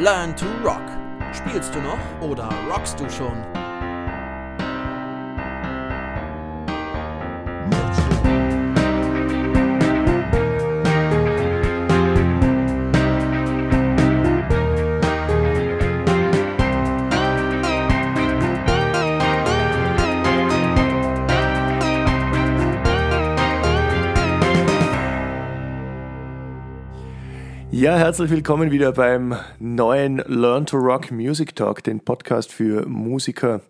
Learn to Rock. Spielst du noch oder rockst du schon? Ja, herzlich willkommen wieder beim neuen Learn to Rock Music Talk, den Podcast für Musiker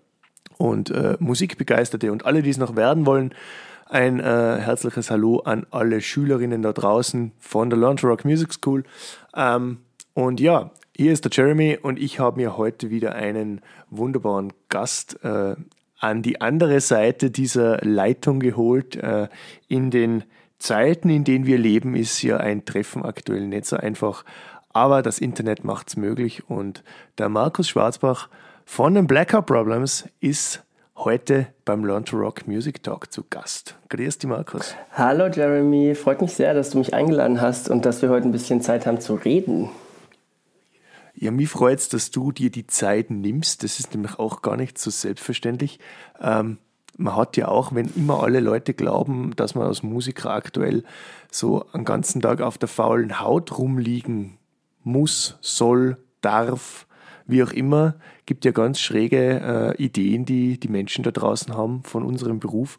und äh, Musikbegeisterte und alle, die es noch werden wollen. Ein äh, herzliches Hallo an alle Schülerinnen da draußen von der Learn to Rock Music School. Ähm, und ja, hier ist der Jeremy und ich habe mir heute wieder einen wunderbaren Gast äh, an die andere Seite dieser Leitung geholt, äh, in den Zeiten, in denen wir leben, ist ja ein Treffen aktuell nicht so einfach. Aber das Internet macht es möglich und der Markus Schwarzbach von den Blackout Problems ist heute beim Learn to Rock Music Talk zu Gast. Grüß dich, Markus. Hallo, Jeremy. Freut mich sehr, dass du mich eingeladen hast und dass wir heute ein bisschen Zeit haben zu reden. Ja, mich freut es, dass du dir die Zeit nimmst. Das ist nämlich auch gar nicht so selbstverständlich. Ähm, man hat ja auch, wenn immer alle Leute glauben, dass man als Musiker aktuell so einen ganzen Tag auf der faulen Haut rumliegen muss, soll, darf, wie auch immer, gibt ja ganz schräge äh, Ideen, die die Menschen da draußen haben von unserem Beruf.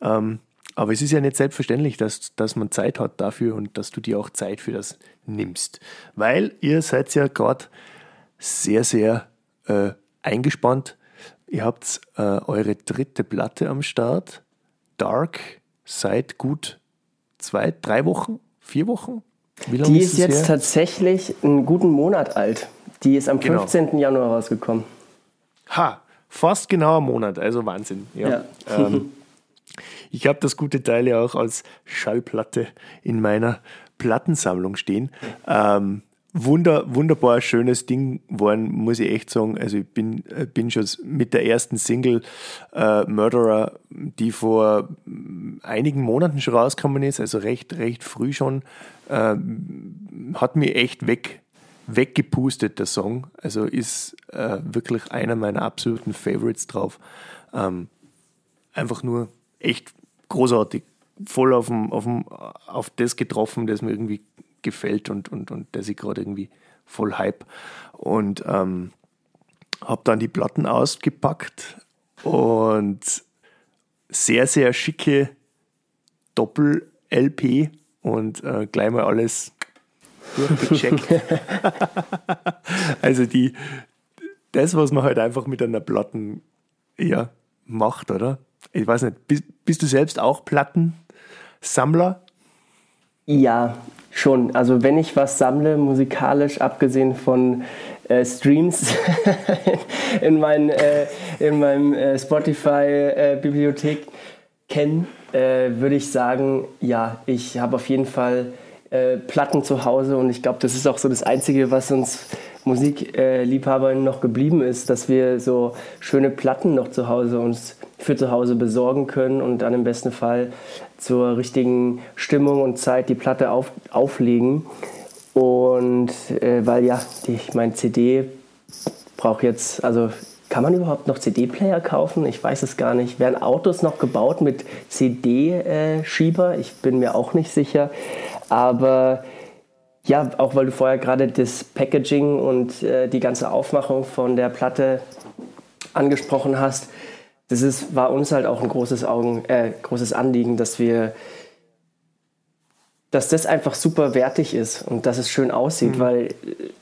Ähm, aber es ist ja nicht selbstverständlich, dass, dass man Zeit hat dafür und dass du dir auch Zeit für das nimmst. Weil ihr seid ja gerade sehr, sehr äh, eingespannt Ihr habt äh, eure dritte Platte am Start. Dark seit gut zwei, drei Wochen, vier Wochen? Die ist, ist jetzt her? tatsächlich einen guten Monat alt. Die ist am genau. 15. Januar rausgekommen. Ha, fast genau ein Monat, also Wahnsinn. Ja. ja. Ähm, ich habe das gute Teil ja auch als Schallplatte in meiner Plattensammlung stehen. Ähm, Wunder, wunderbar schönes Ding geworden, muss ich echt sagen. Also ich bin, äh, bin schon mit der ersten Single äh, Murderer, die vor einigen Monaten schon rausgekommen ist, also recht, recht früh schon, äh, hat mir echt weg, weggepustet, der Song. Also ist äh, wirklich einer meiner absoluten Favorites drauf. Ähm, einfach nur echt großartig. Voll auf, dem, auf, dem, auf das getroffen, das mir irgendwie gefällt und, und, und der sich gerade irgendwie voll hype. Und ähm, habe dann die Platten ausgepackt und sehr, sehr schicke Doppel-LP und äh, gleich mal alles durchgecheckt. also die, das, was man halt einfach mit einer Platten ja, macht, oder? Ich weiß nicht, bist, bist du selbst auch Plattensammler? Ja, Schon, also wenn ich was sammle, musikalisch, abgesehen von äh, Streams in, mein, äh, in meinem äh, Spotify-Bibliothek äh, kennen, äh, würde ich sagen, ja, ich habe auf jeden Fall äh, Platten zu Hause und ich glaube, das ist auch so das Einzige, was uns Musikliebhabern noch geblieben ist, dass wir so schöne Platten noch zu Hause uns für zu Hause besorgen können und dann im besten Fall zur richtigen Stimmung und Zeit die Platte auf, auflegen. Und äh, weil ja, ich meine, CD braucht jetzt, also kann man überhaupt noch CD-Player kaufen? Ich weiß es gar nicht. Werden Autos noch gebaut mit CD-Schieber? Ich bin mir auch nicht sicher. Aber ja, auch weil du vorher gerade das Packaging und äh, die ganze Aufmachung von der Platte angesprochen hast, das ist, war uns halt auch ein großes, Augen, äh, großes Anliegen, dass wir, dass das einfach super wertig ist und dass es schön aussieht, mhm. weil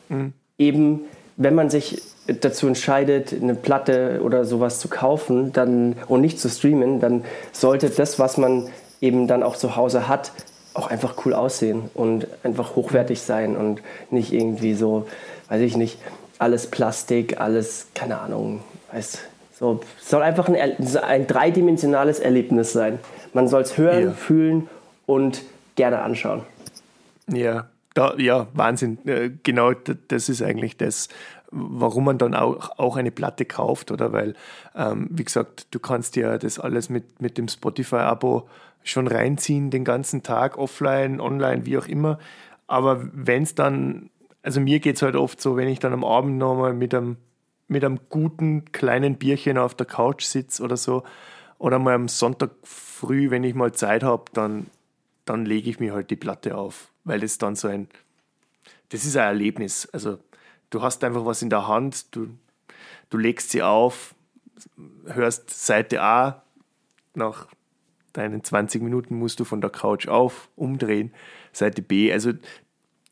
mhm. eben, wenn man sich dazu entscheidet, eine Platte oder sowas zu kaufen dann, und nicht zu streamen, dann sollte das, was man eben dann auch zu Hause hat, auch einfach cool aussehen und einfach hochwertig sein und nicht irgendwie so, weiß ich nicht, alles Plastik, alles, keine Ahnung, weiß, so, es soll einfach ein, ein dreidimensionales Erlebnis sein. Man soll es hören, ja. fühlen und gerne anschauen. Ja, da, ja, Wahnsinn. Äh, genau, das ist eigentlich das, warum man dann auch, auch eine Platte kauft, oder? Weil, ähm, wie gesagt, du kannst ja das alles mit, mit dem Spotify-Abo schon reinziehen, den ganzen Tag, offline, online, wie auch immer. Aber wenn es dann also mir geht es halt oft so, wenn ich dann am Abend nochmal mit einem, mit einem guten kleinen Bierchen auf der Couch sitze oder so, oder mal am Sonntag früh, wenn ich mal Zeit habe, dann, dann lege ich mir halt die Platte auf, weil das dann so ein, das ist ein Erlebnis. Also du hast einfach was in der Hand, du, du legst sie auf, hörst Seite A, nach deinen 20 Minuten musst du von der Couch auf, umdrehen, Seite B. Also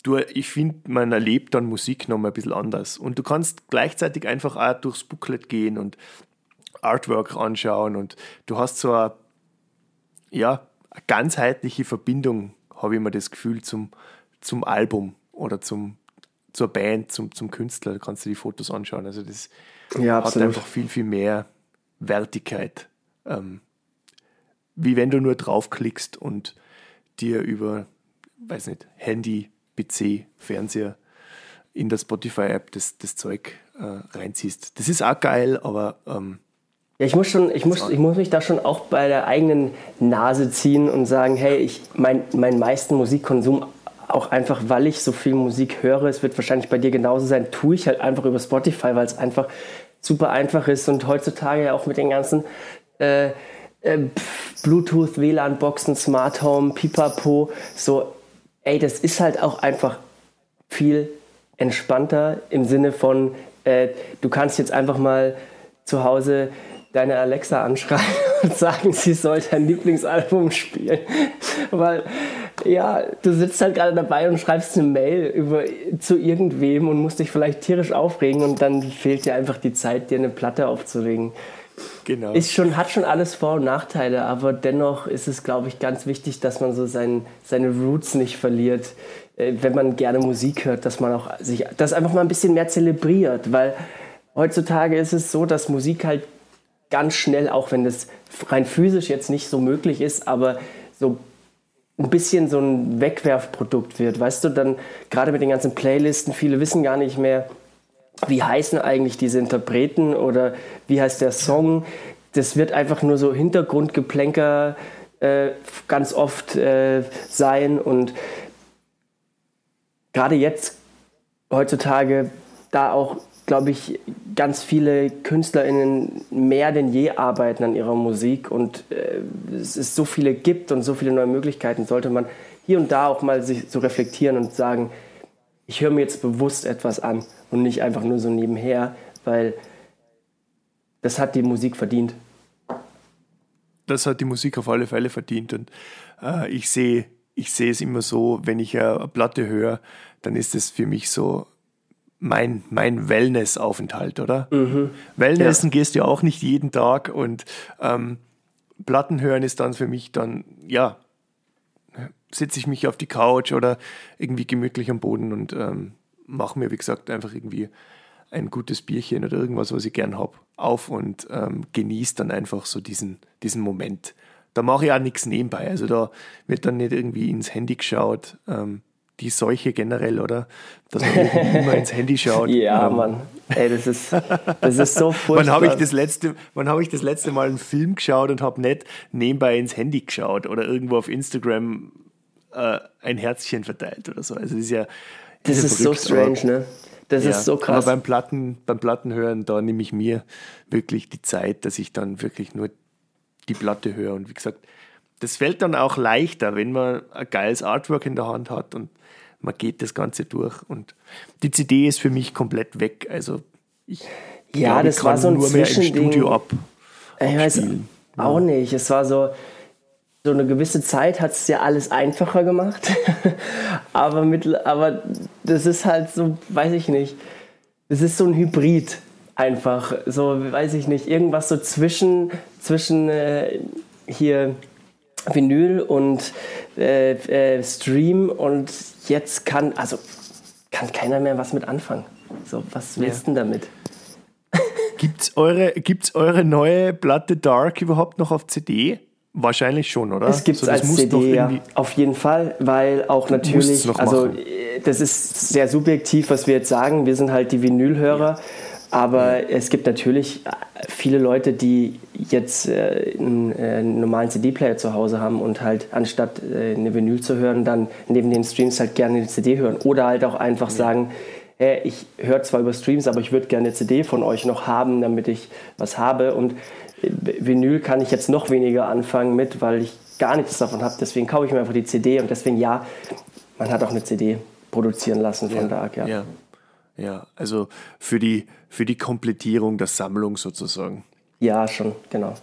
du, ich finde, man erlebt dann Musik nochmal ein bisschen anders. Und du kannst gleichzeitig einfach auch durchs Booklet gehen und Artwork anschauen und du hast so eine, ja, eine ganzheitliche Verbindung, habe ich mir das Gefühl, zum, zum Album oder zum, zur Band, zum, zum Künstler. Da kannst du die Fotos anschauen. Also das ja, hat einfach viel, viel mehr Wertigkeit. Ähm, wie wenn du nur draufklickst und dir über, weiß nicht, Handy, PC, Fernseher in der Spotify-App das, das Zeug äh, reinziehst. Das ist auch geil, aber ähm, ja, ich muss schon, ich muss, ich muss mich da schon auch bei der eigenen Nase ziehen und sagen, hey, ich mein, meinen meisten Musikkonsum auch einfach, weil ich so viel Musik höre, es wird wahrscheinlich bei dir genauso sein, tue ich halt einfach über Spotify, weil es einfach super einfach ist und heutzutage ja auch mit den ganzen äh, äh, Bluetooth, WLAN-Boxen, Smart Home, Pipapo, so, ey, das ist halt auch einfach viel entspannter im Sinne von, äh, du kannst jetzt einfach mal zu Hause deine Alexa anschreien und sagen, sie soll dein Lieblingsalbum spielen. Weil, ja, du sitzt halt gerade dabei und schreibst eine Mail über, zu irgendwem und musst dich vielleicht tierisch aufregen und dann fehlt dir einfach die Zeit, dir eine Platte aufzulegen. Genau. Ist schon, hat schon alles Vor- und Nachteile, aber dennoch ist es, glaube ich, ganz wichtig, dass man so sein, seine Roots nicht verliert. Äh, wenn man gerne Musik hört, dass man auch sich das einfach mal ein bisschen mehr zelebriert, weil heutzutage ist es so, dass Musik halt ganz schnell, auch wenn das rein physisch jetzt nicht so möglich ist, aber so ein bisschen so ein Wegwerfprodukt wird. Weißt du, dann gerade mit den ganzen Playlisten, viele wissen gar nicht mehr, wie heißen eigentlich diese Interpreten oder wie heißt der Song. Das wird einfach nur so Hintergrundgeplänker äh, ganz oft äh, sein und gerade jetzt heutzutage da auch glaube ich, ganz viele KünstlerInnen mehr denn je arbeiten an ihrer Musik und äh, es es so viele gibt und so viele neue Möglichkeiten, sollte man hier und da auch mal sich so reflektieren und sagen, ich höre mir jetzt bewusst etwas an und nicht einfach nur so nebenher, weil das hat die Musik verdient. Das hat die Musik auf alle Fälle verdient und äh, ich sehe ich sehe es immer so, wenn ich eine Platte höre, dann ist es für mich so mein, mein Wellness-Aufenthalt, oder? Mhm. Wellnessen ja. gehst du ja auch nicht jeden Tag und ähm, Platten hören ist dann für mich dann, ja, sitze ich mich auf die Couch oder irgendwie gemütlich am Boden und ähm, mache mir, wie gesagt, einfach irgendwie ein gutes Bierchen oder irgendwas, was ich gern habe, auf und ähm, genieße dann einfach so diesen, diesen Moment. Da mache ich auch nichts nebenbei. Also da wird dann nicht irgendwie ins Handy geschaut. Ähm, die Seuche generell, oder? Dass man immer ins Handy schaut. Ja, ähm. Mann. Ey, das ist, das ist so furchtbar. wann habe ich, das letzte, hab ich das letzte Mal einen Film geschaut und habe nicht nebenbei ins Handy geschaut oder irgendwo auf Instagram äh, ein Herzchen verteilt oder so. Also das ist ja. Das ist, so strange, aber, ne? Das ja, ist so krass. Aber beim, Platten, beim Plattenhören, da nehme ich mir wirklich die Zeit, dass ich dann wirklich nur die Platte höre. Und wie gesagt, das fällt dann auch leichter, wenn man ein geiles Artwork in der Hand hat und man geht das Ganze durch. Und die CD ist für mich komplett weg. Also ich ja, glaube, das kann war so ein nur mehr im Studio ab. Ich weiß auch nicht. Es war so, so eine gewisse Zeit hat es ja alles einfacher gemacht. aber, mit, aber das ist halt so, weiß ich nicht. Das ist so ein Hybrid einfach. So, weiß ich nicht, irgendwas so zwischen, zwischen äh, hier Vinyl und äh, äh, Stream und jetzt kann, also kann keiner mehr was mit anfangen. So, was willst du denn damit? Gibt's eure, gibt's eure neue Platte Dark überhaupt noch auf CD? Wahrscheinlich schon, oder? Es gibt es als CD, ja, auf jeden Fall, weil auch natürlich, also machen. das ist sehr subjektiv, was wir jetzt sagen. Wir sind halt die Vinylhörer. Aber ja. es gibt natürlich viele Leute, die jetzt äh, einen, äh, einen, normalen CD-Player zu Hause haben und halt anstatt äh, eine Vinyl zu hören, dann neben den Streams halt gerne eine CD hören. Oder halt auch einfach ja. sagen, ich höre zwar über Streams, aber ich würde gerne eine CD von euch noch haben, damit ich was habe. Und Vinyl kann ich jetzt noch weniger anfangen mit, weil ich gar nichts davon habe. Deswegen kaufe ich mir einfach die CD und deswegen ja, man hat auch eine CD produzieren lassen von ja, Dark. Ja. ja. Ja, also für die, für die Komplettierung der Sammlung sozusagen. Ja, schon, genau.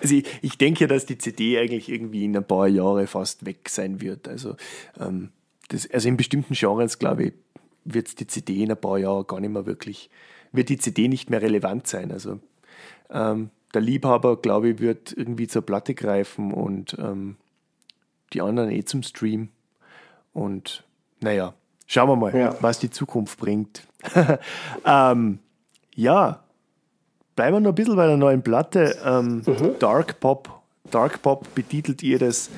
Also ich, ich denke ja, dass die CD eigentlich irgendwie in ein paar Jahre fast weg sein wird. Also, ähm, das, also in bestimmten Genres, glaube ich, wird die CD in ein paar Jahren gar nicht mehr wirklich, wird die CD nicht mehr relevant sein. Also ähm, der Liebhaber, glaube ich, wird irgendwie zur Platte greifen und ähm, die anderen eh zum Stream. Und naja, schauen wir mal, ja. was die Zukunft bringt. ähm, ja, bleiben wir noch ein bisschen bei der neuen Platte. Ähm, mhm. Dark Pop. Dark Pop betitelt ihr das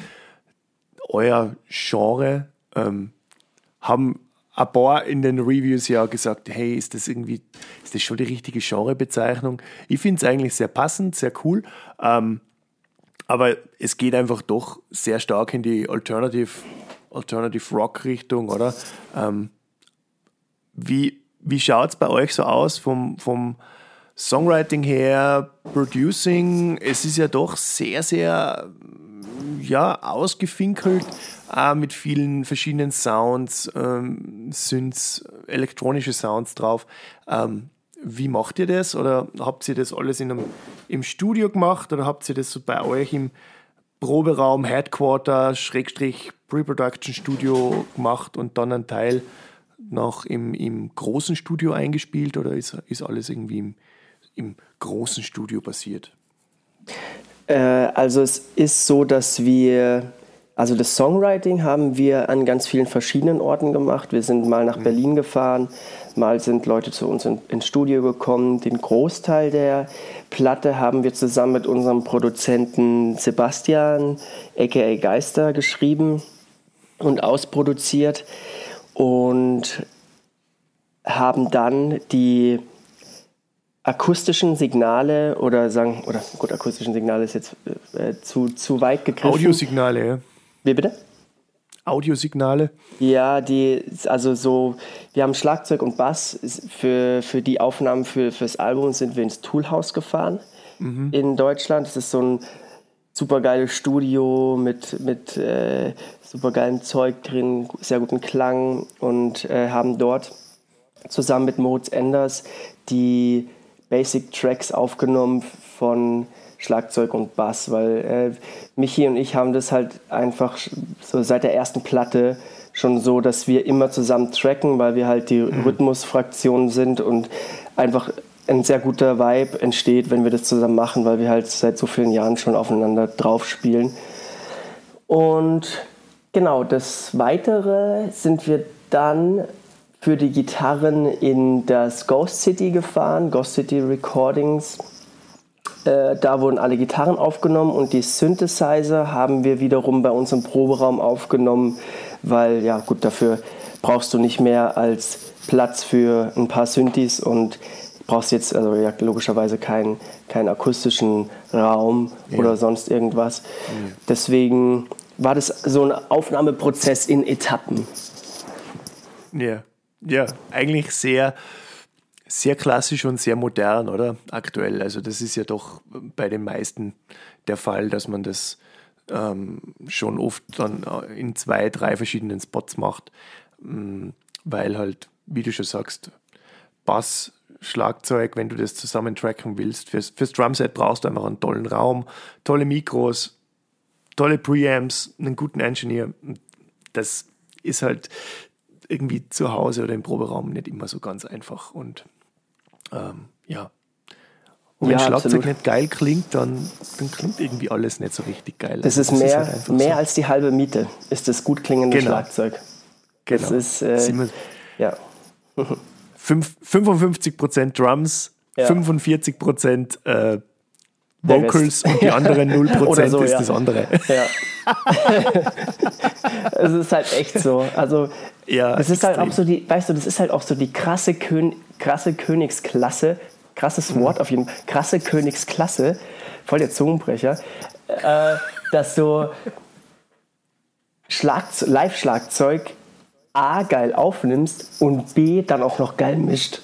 euer Genre? Ähm, haben ein paar in den Reviews ja gesagt, hey, ist das irgendwie, ist das schon die richtige Genrebezeichnung? Ich finde es eigentlich sehr passend, sehr cool. Ähm, aber es geht einfach doch sehr stark in die Alternative, Alternative Rock Richtung, oder? Ähm, wie wie schaut es bei euch so aus vom, vom Songwriting her, Producing? Es ist ja doch sehr, sehr ja, ausgefinkelt äh, mit vielen verschiedenen Sounds, ähm, Synths, elektronische Sounds drauf. Ähm, wie macht ihr das? Oder habt ihr das alles in einem, im Studio gemacht oder habt ihr das so bei euch im Proberaum, Headquarter, Schrägstrich, Pre-Production Studio gemacht und dann ein Teil noch im, im großen Studio eingespielt oder ist, ist alles irgendwie im, im großen Studio passiert? Äh, also es ist so, dass wir, also das Songwriting haben wir an ganz vielen verschiedenen Orten gemacht. Wir sind mal nach mhm. Berlin gefahren, mal sind Leute zu uns in, ins Studio gekommen. Den Großteil der Platte haben wir zusammen mit unserem Produzenten Sebastian, aka Geister, geschrieben und ausproduziert und haben dann die akustischen Signale oder sagen, oder gut, akustischen Signale ist jetzt äh, zu, zu weit gegriffen. Audiosignale, ja. Wie bitte? Audiosignale? Ja, die, also so, wir haben Schlagzeug und Bass. Für, für die Aufnahmen für, fürs Album sind wir ins Toolhouse gefahren mhm. in Deutschland. Das ist so ein super geiles Studio mit, mit äh, super geilem Zeug drin, sehr guten Klang und äh, haben dort zusammen mit Moritz Enders die Basic Tracks aufgenommen von Schlagzeug und Bass, weil äh, Michi und ich haben das halt einfach so seit der ersten Platte schon so, dass wir immer zusammen tracken, weil wir halt die mhm. Rhythmusfraktion sind und einfach ein sehr guter Vibe entsteht, wenn wir das zusammen machen, weil wir halt seit so vielen Jahren schon aufeinander drauf spielen. Und genau, das Weitere sind wir dann für die Gitarren in das Ghost City gefahren, Ghost City Recordings. Äh, da wurden alle Gitarren aufgenommen und die Synthesizer haben wir wiederum bei uns im Proberaum aufgenommen, weil ja gut, dafür brauchst du nicht mehr als Platz für ein paar Synthes und brauchst jetzt also ja, logischerweise keinen, keinen akustischen Raum ja. oder sonst irgendwas. Ja. Deswegen war das so ein Aufnahmeprozess in Etappen. Ja ja, eigentlich sehr, sehr klassisch und sehr modern, oder? Aktuell. Also das ist ja doch bei den meisten der Fall, dass man das ähm, schon oft dann äh, in zwei, drei verschiedenen Spots macht, mm, weil halt, wie du schon sagst, Bass, Schlagzeug, wenn du das zusammen tracken willst, fürs, fürs Drumset brauchst du einfach einen tollen Raum, tolle Mikros, tolle Preamps, einen guten Engineer. Das ist halt irgendwie zu Hause oder im Proberaum nicht immer so ganz einfach. Und ähm, ja. Und wenn ja, Schlagzeug absolut. nicht geil klingt, dann, dann klingt irgendwie alles nicht so richtig geil. Das also ist mehr, ist halt mehr so. als die halbe Miete, ist das gut klingende genau. Schlagzeug. Genau. Das ist, äh, ja. 55% Drums, ja. 45% äh, Vocals und die anderen 0% so, ist ja. das andere. Ja. es ist halt echt so. Also, ja, das ist extrem. halt auch so die, weißt du, das ist halt auch so die krasse krasse Königsklasse, krasses Wort auf jeden Fall, krasse Königsklasse, voll der Zungenbrecher, äh, dass du Live-Schlagzeug A geil aufnimmst und B dann auch noch geil mischt.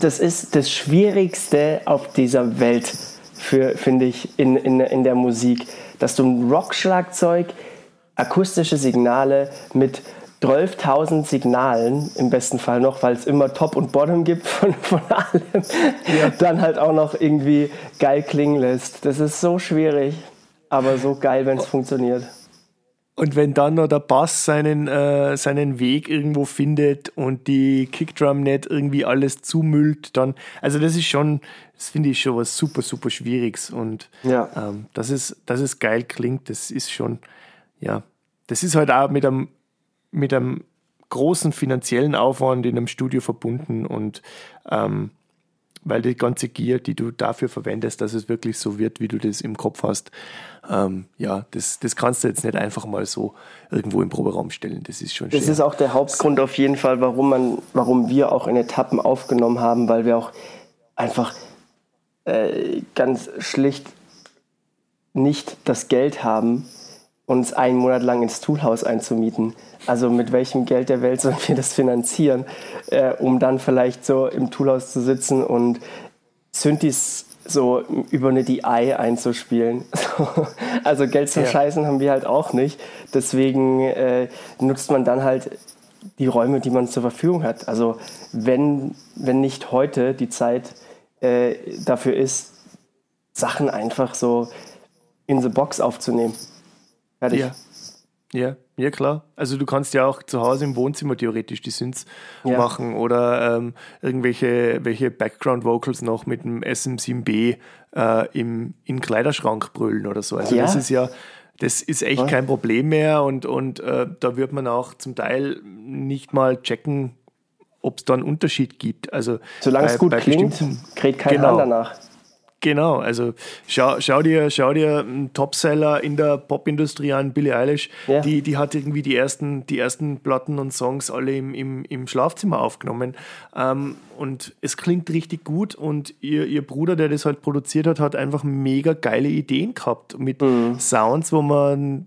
Das ist das Schwierigste auf dieser Welt, finde ich, in, in, in der Musik. Dass du ein Rock-Schlagzeug, akustische Signale mit 12.000 Signalen im besten Fall noch, weil es immer Top und Bottom gibt von, von allem, ja. dann halt auch noch irgendwie geil klingen lässt. Das ist so schwierig, aber so geil, wenn es funktioniert. Und wenn dann noch der Bass seinen, äh, seinen Weg irgendwo findet und die Kickdrum nicht irgendwie alles zumüllt, dann, also das ist schon, das finde ich schon was super, super Schwieriges. Und ja. ähm, dass, es, dass es geil klingt, das ist schon, ja, das ist halt auch mit einem, mit einem großen finanziellen Aufwand in einem Studio verbunden und ähm, weil die ganze Gier, die du dafür verwendest, dass es wirklich so wird, wie du das im Kopf hast, ähm, ja, das, das kannst du jetzt nicht einfach mal so irgendwo im Proberaum stellen. Das ist schon Das schwer. ist auch der Hauptgrund auf jeden Fall, warum, man, warum wir auch in Etappen aufgenommen haben, weil wir auch einfach äh, ganz schlicht nicht das Geld haben, uns einen Monat lang ins Toolhaus einzumieten. Also mit welchem Geld der Welt sollen wir das finanzieren, äh, um dann vielleicht so im Toolhaus zu sitzen und Synthes so über eine DI einzuspielen. also Geld zum ja. Scheißen haben wir halt auch nicht. Deswegen äh, nutzt man dann halt die Räume, die man zur Verfügung hat. Also wenn, wenn nicht heute die Zeit äh, dafür ist, Sachen einfach so in the box aufzunehmen. Fertig. Ja. Ja, ja klar. Also du kannst ja auch zu Hause im Wohnzimmer theoretisch die Synths ja. machen oder ähm, irgendwelche welche Background Vocals noch mit dem SM7B äh, im in Kleiderschrank brüllen oder so. Also ja. das ist ja das ist echt kein Problem mehr und, und äh, da wird man auch zum Teil nicht mal checken, ob es da einen Unterschied gibt. Also Solange es gut klingt, kriegt kein genau. danach. Genau, also schau, schau dir, schau dir einen Topseller in der Popindustrie an, Billie Eilish, ja. die, die hat irgendwie die ersten, die ersten Platten und Songs alle im, im, im Schlafzimmer aufgenommen. Ähm, und es klingt richtig gut und ihr, ihr Bruder, der das halt produziert hat, hat einfach mega geile Ideen gehabt mit mhm. Sounds, wo man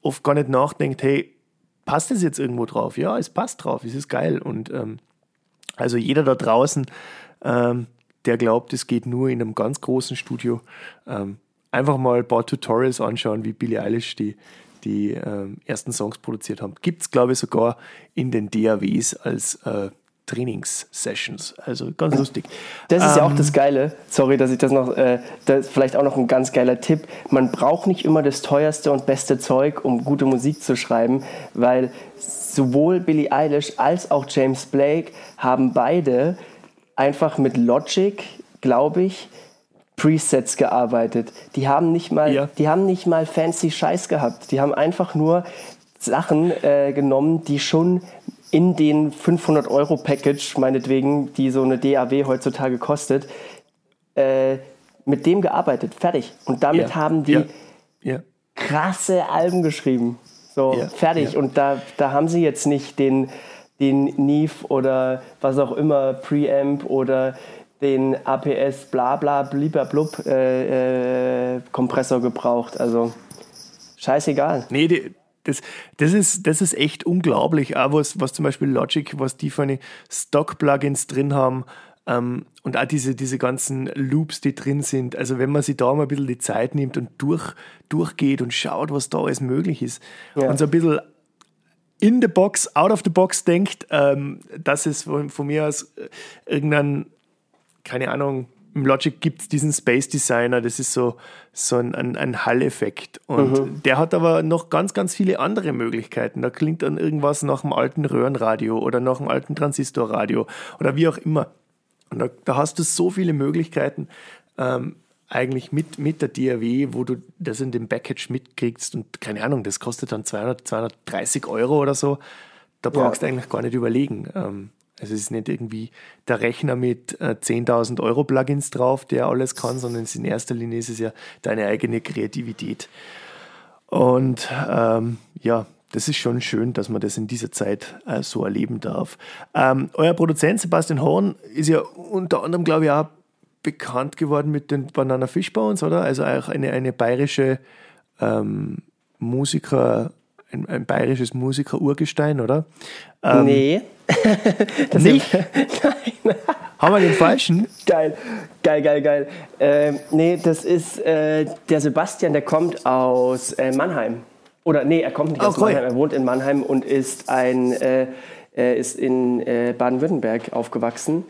oft gar nicht nachdenkt, hey, passt das jetzt irgendwo drauf? Ja, es passt drauf, es ist geil. Und ähm, also jeder da draußen, ähm, der glaubt, es geht nur in einem ganz großen Studio, ähm, einfach mal ein paar Tutorials anschauen, wie Billie Eilish die, die ähm, ersten Songs produziert haben. Gibt es, glaube ich, sogar in den DAWs als äh, Trainingssessions. Also ganz lustig. Das ist ähm, ja auch ähm, das Geile. Sorry, dass ich das noch, äh, das ist vielleicht auch noch ein ganz geiler Tipp. Man braucht nicht immer das teuerste und beste Zeug, um gute Musik zu schreiben, weil sowohl Billie Eilish als auch James Blake haben beide einfach mit Logic, glaube ich, Presets gearbeitet. Die haben nicht mal, ja. die haben nicht mal fancy Scheiß gehabt. Die haben einfach nur Sachen äh, genommen, die schon in den 500 Euro Package, meinetwegen, die so eine DAW heutzutage kostet, äh, mit dem gearbeitet. Fertig. Und damit ja. haben die ja. krasse Alben geschrieben. So, fertig. Und da, da haben sie jetzt nicht den den Neve oder was auch immer, Preamp oder den APS bla bla blub äh, äh, Kompressor gebraucht. Also scheißegal. Nee, die, das, das, ist, das ist echt unglaublich. Auch was, was zum Beispiel Logic, was die für eine Stock-Plugins drin haben ähm, und auch diese, diese ganzen Loops, die drin sind. Also wenn man sich da mal ein bisschen die Zeit nimmt und durch, durchgeht und schaut, was da alles möglich ist ja. und so ein bisschen in the box, out of the box denkt, ähm, dass es von, von, mir aus äh, irgendein, keine Ahnung, im Logic gibt es diesen Space Designer, das ist so, so ein, ein, ein Hall-Effekt. Und mhm. der hat aber noch ganz, ganz viele andere Möglichkeiten. Da klingt dann irgendwas nach einem alten Röhrenradio oder nach einem alten Transistorradio oder wie auch immer. Und da, da hast du so viele Möglichkeiten. Ähm, eigentlich mit, mit der DAW, wo du das in dem Package mitkriegst und keine Ahnung, das kostet dann 200, 230 Euro oder so. Da brauchst ja. du eigentlich gar nicht überlegen. Ähm, also es ist nicht irgendwie der Rechner mit 10.000 äh, Euro Plugins drauf, der alles kann, sondern in erster Linie ist es ja deine eigene Kreativität. Und ähm, ja, das ist schon schön, dass man das in dieser Zeit äh, so erleben darf. Ähm, euer Produzent Sebastian Horn ist ja unter anderem, glaube ich, auch bekannt geworden mit den Banana Fish Bones, oder? Also auch eine, eine bayerische ähm, Musiker, ein, ein bayerisches Musiker-Urgestein, oder? Ähm, nee. das nicht? Nein. Haben wir den falschen? Geil, geil, geil, geil. Äh, nee, das ist äh, der Sebastian, der kommt aus äh, Mannheim. Oder nee, er kommt nicht oh, aus Mannheim, er wohnt in Mannheim und ist ein äh, ist in äh, Baden-Württemberg aufgewachsen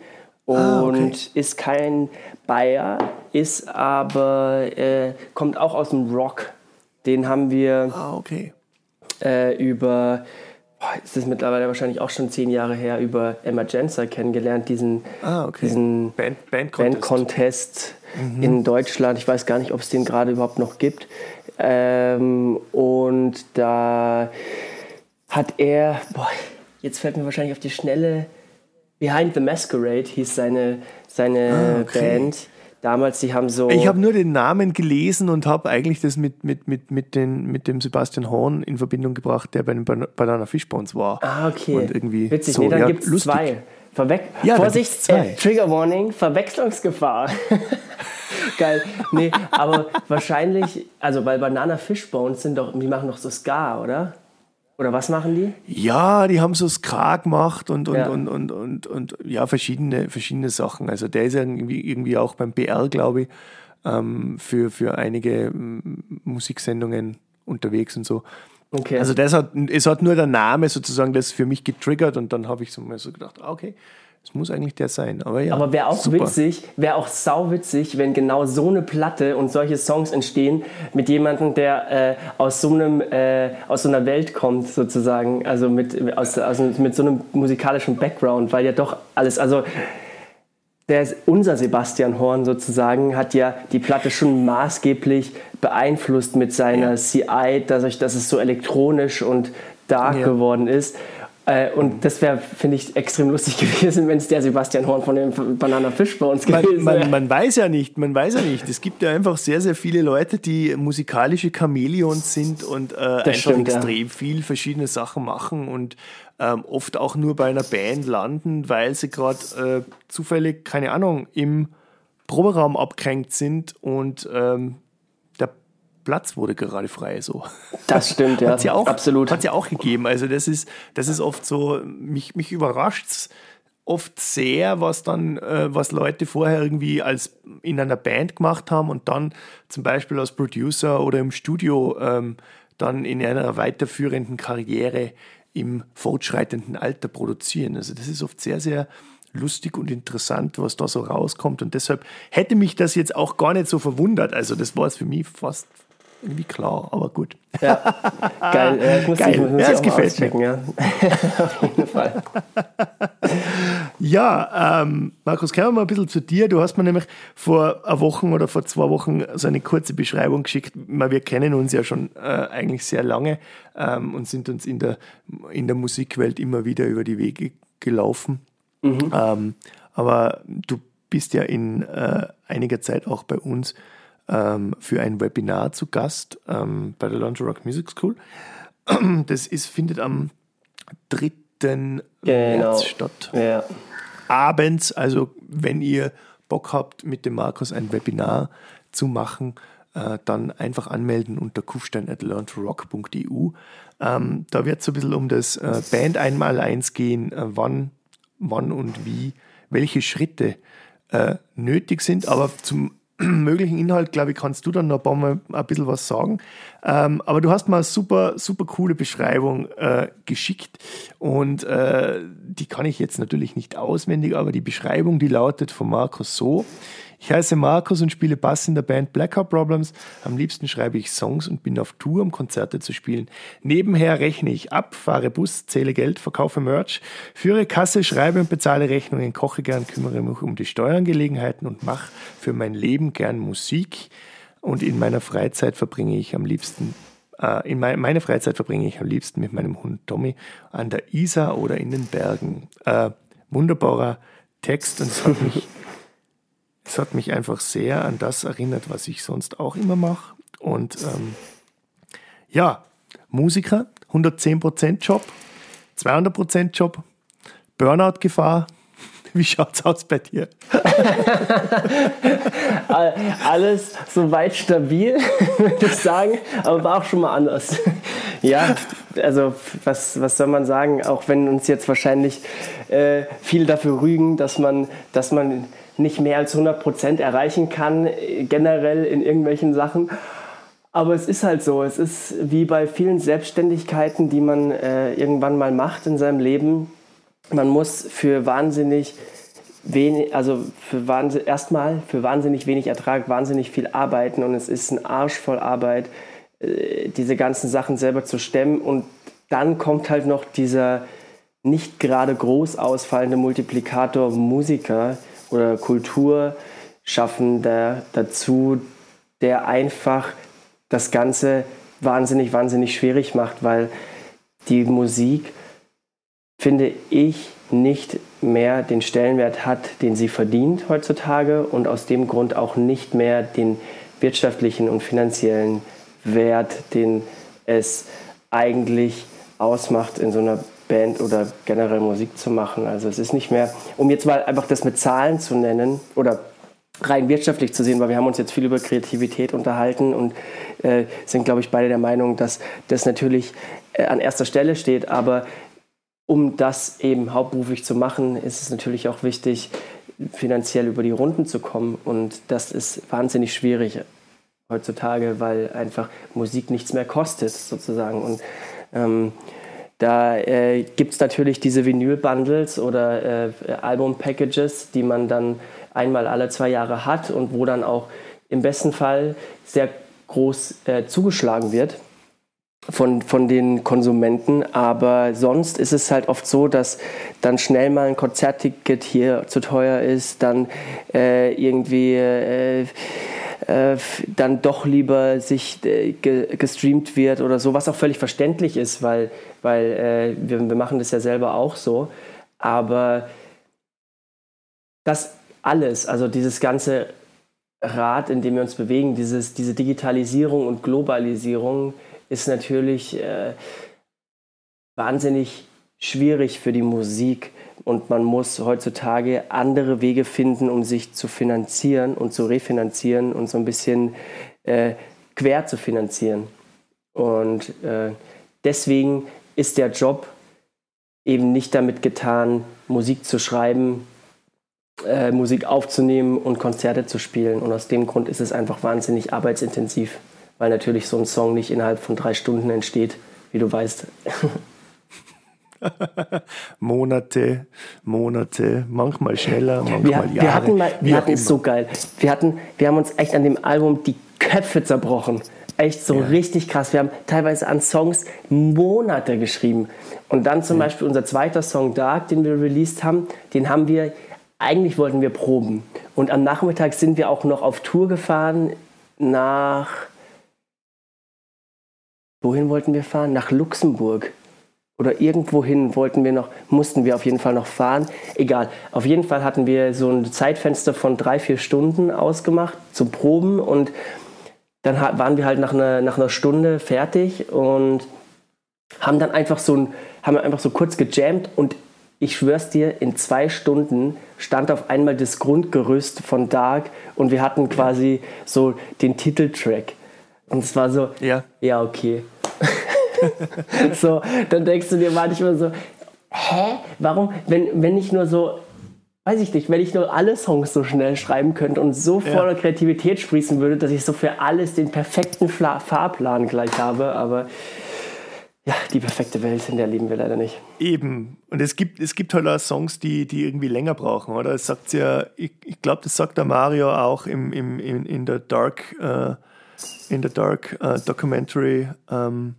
und ah, okay. ist kein Bayer, ist aber äh, kommt auch aus dem Rock. Den haben wir ah, okay. äh, über boah, ist das mittlerweile wahrscheinlich auch schon zehn Jahre her über Emma Jenser kennengelernt, diesen, ah, okay. diesen Band, Band Contest, Band -Contest mhm. in Deutschland. Ich weiß gar nicht, ob es den gerade überhaupt noch gibt. Ähm, und da hat er, boah, jetzt fällt mir wahrscheinlich auf die Schnelle, Behind the Masquerade hieß seine, seine ah, okay. Band. Damals, die haben so. Ich habe nur den Namen gelesen und habe eigentlich das mit, mit, mit, mit, den, mit dem Sebastian Horn in Verbindung gebracht, der bei den Banana Fish Bones war. Ah, okay. Und irgendwie Witzig, so, nee, dann ja, gibt es zwei. Verwe ja, Vorsicht, zwei. Äh, Trigger Warning, Verwechslungsgefahr. Geil. Nee, aber wahrscheinlich, also weil Banana Fishbones sind doch, die machen doch so Ska, oder? Oder was machen die? Ja, die haben so Ska gemacht und, und, ja. und, und, und, und, ja, verschiedene, verschiedene Sachen. Also der ist irgendwie, irgendwie auch beim BR, glaube ich, ähm, für, für einige ähm, Musiksendungen unterwegs und so. Okay. Also das hat, es hat nur der Name sozusagen das für mich getriggert und dann habe ich so mal so gedacht, ah, okay, es muss eigentlich der sein. Aber ja. Aber wäre auch super. witzig, wäre auch sauwitzig, wenn genau so eine Platte und solche Songs entstehen mit jemandem, der äh, aus so einem äh, aus so einer Welt kommt sozusagen, also mit aus, aus, mit so einem musikalischen Background, weil ja doch alles, also der unser Sebastian Horn sozusagen hat ja die Platte schon maßgeblich beeinflusst mit seiner ja. CI, dass, dass es so elektronisch und dark ja. geworden ist. Äh, und das wäre, finde ich, extrem lustig gewesen, wenn es der Sebastian Horn von dem Banana Fish bei uns gewesen wäre. Man, man, weiß ja nicht, man weiß ja nicht. Es gibt ja einfach sehr, sehr viele Leute, die musikalische Chamäleons sind und äh, einfach stimmt, extrem ja. viel verschiedene Sachen machen und ähm, oft auch nur bei einer Band landen, weil sie gerade äh, zufällig, keine Ahnung, im Proberaum abgehängt sind und ähm, Platz wurde gerade frei. So. Das stimmt, ja. Hat's ja auch, Absolut. Hat es ja auch gegeben. Also das ist, das ist oft so, mich, mich überrascht es oft sehr, was dann, äh, was Leute vorher irgendwie als in einer Band gemacht haben und dann zum Beispiel als Producer oder im Studio ähm, dann in einer weiterführenden Karriere im fortschreitenden Alter produzieren. Also das ist oft sehr, sehr lustig und interessant, was da so rauskommt. Und deshalb hätte mich das jetzt auch gar nicht so verwundert. Also das war es für mich fast irgendwie klar, aber gut. Ja, geil. Ich muss geil. Ich, muss ja, es gefällt mir. Ja. Auf jeden Fall. ja, ähm, Markus, kommen wir mal ein bisschen zu dir. Du hast mir nämlich vor einer Woche oder vor zwei Wochen so eine kurze Beschreibung geschickt. Wir kennen uns ja schon äh, eigentlich sehr lange ähm, und sind uns in der, in der Musikwelt immer wieder über die Wege gelaufen. Mhm. Ähm, aber du bist ja in äh, einiger Zeit auch bei uns ähm, für ein Webinar zu Gast ähm, bei der London Rock Music School. Das ist, findet am 3. Genau. März statt. Ja. Abends, also wenn ihr Bock habt, mit dem Markus ein Webinar zu machen, äh, dann einfach anmelden unter kufstein.learntorock.eu. Ähm, da wird es so ein bisschen um das äh, Band einmal eins gehen, äh, wann, wann und wie, welche Schritte äh, nötig sind, aber zum möglichen Inhalt, glaube ich, kannst du dann noch ein paar Mal ein bisschen was sagen. Ähm, aber du hast mal eine super, super coole Beschreibung äh, geschickt und äh, die kann ich jetzt natürlich nicht auswendig, aber die Beschreibung, die lautet von Markus so. Ich heiße Markus und spiele Bass in der Band Blackout Problems. Am liebsten schreibe ich Songs und bin auf Tour, um Konzerte zu spielen. Nebenher rechne ich ab, fahre Bus, zähle Geld, verkaufe Merch, führe Kasse, schreibe und bezahle Rechnungen, koche gern, kümmere mich um die Steuerangelegenheiten und mache für mein Leben gern Musik. Und in meiner Freizeit verbringe ich am liebsten äh, in meine Freizeit verbringe ich am liebsten mit meinem Hund Tommy an der Isar oder in den Bergen. Äh, wunderbarer Text und es hat mich es hat mich einfach sehr an das erinnert, was ich sonst auch immer mache. Und ähm, ja, Musiker 110% Job, 200% Job, Burnout-Gefahr. Wie schaut's aus bei dir? Alles soweit stabil, würde ich sagen, aber war auch schon mal anders. Ja, also was, was soll man sagen, auch wenn uns jetzt wahrscheinlich äh, viele dafür rügen, dass man, dass man nicht mehr als 100 Prozent erreichen kann, generell in irgendwelchen Sachen. Aber es ist halt so, es ist wie bei vielen Selbstständigkeiten, die man äh, irgendwann mal macht in seinem Leben. Man muss für wahnsinnig wenig, also für wahnsinn, erstmal für wahnsinnig wenig Ertrag wahnsinnig viel arbeiten und es ist ein Arsch voll Arbeit, äh, diese ganzen Sachen selber zu stemmen und dann kommt halt noch dieser nicht gerade groß ausfallende Multiplikator Musiker oder Kulturschaffender dazu, der einfach das Ganze wahnsinnig, wahnsinnig schwierig macht, weil die Musik, finde ich, nicht mehr den Stellenwert hat, den sie verdient heutzutage und aus dem Grund auch nicht mehr den wirtschaftlichen und finanziellen Wert, den es eigentlich ausmacht, in so einer Band oder generell Musik zu machen. Also es ist nicht mehr, um jetzt mal einfach das mit Zahlen zu nennen oder rein wirtschaftlich zu sehen, weil wir haben uns jetzt viel über Kreativität unterhalten und äh, sind, glaube ich, beide der Meinung, dass das natürlich äh, an erster Stelle steht. Aber um das eben hauptberuflich zu machen, ist es natürlich auch wichtig, finanziell über die Runden zu kommen. Und das ist wahnsinnig schwierig heutzutage, weil einfach Musik nichts mehr kostet, sozusagen. Und ähm, da äh, gibt es natürlich diese Vinyl-Bundles oder äh, Album-Packages, die man dann einmal alle zwei Jahre hat und wo dann auch im besten Fall sehr groß äh, zugeschlagen wird von, von den Konsumenten. Aber sonst ist es halt oft so, dass dann schnell mal ein Konzertticket hier zu teuer ist, dann äh, irgendwie äh, äh, dann doch lieber sich äh, ge gestreamt wird oder so, was auch völlig verständlich ist, weil, weil äh, wir, wir machen das ja selber auch so. Aber das alles, also dieses ganze Rad, in dem wir uns bewegen, dieses, diese Digitalisierung und Globalisierung ist natürlich äh, wahnsinnig schwierig für die Musik und man muss heutzutage andere Wege finden, um sich zu finanzieren und zu refinanzieren und so ein bisschen äh, quer zu finanzieren. Und äh, deswegen ist der Job eben nicht damit getan, Musik zu schreiben, äh, Musik aufzunehmen und Konzerte zu spielen. Und aus dem Grund ist es einfach wahnsinnig arbeitsintensiv, weil natürlich so ein Song nicht innerhalb von drei Stunden entsteht, wie du weißt. Monate, Monate, manchmal schneller, manchmal wir, Jahre. Wir hatten, mal, wir hatten es so geil. Wir, hatten, wir haben uns echt an dem Album die Köpfe zerbrochen. Echt so ja. richtig krass. Wir haben teilweise an Songs Monate geschrieben. Und dann zum ja. Beispiel unser zweiter Song Dark, den wir released haben, den haben wir eigentlich wollten wir proben. Und am Nachmittag sind wir auch noch auf Tour gefahren nach. Wohin wollten wir fahren? Nach Luxemburg. Oder irgendwohin wollten wir noch, mussten wir auf jeden Fall noch fahren. Egal. Auf jeden Fall hatten wir so ein Zeitfenster von drei, vier Stunden ausgemacht zum Proben und dann waren wir halt nach einer, nach einer Stunde fertig und haben dann einfach so ein, haben einfach so kurz gejammt und ich schwör's dir, in zwei Stunden stand auf einmal das Grundgerüst von Dark und wir hatten quasi so den Titeltrack. Und es war so, ja, ja okay. so, dann denkst du dir manchmal so, hä? Warum, wenn, wenn ich nur so, weiß ich nicht, wenn ich nur alle Songs so schnell schreiben könnte und so voller ja. Kreativität sprießen würde, dass ich so für alles den perfekten Fahrplan gleich habe, aber ja, die perfekte Welt, in der leben wir leider nicht. Eben. Und es gibt, es gibt halt auch Songs, die, die irgendwie länger brauchen, oder? Es sagt ja, ich, ich glaube, das sagt der Mario auch im, im, in, in der Dark, äh, in der Dark äh, Documentary, ähm,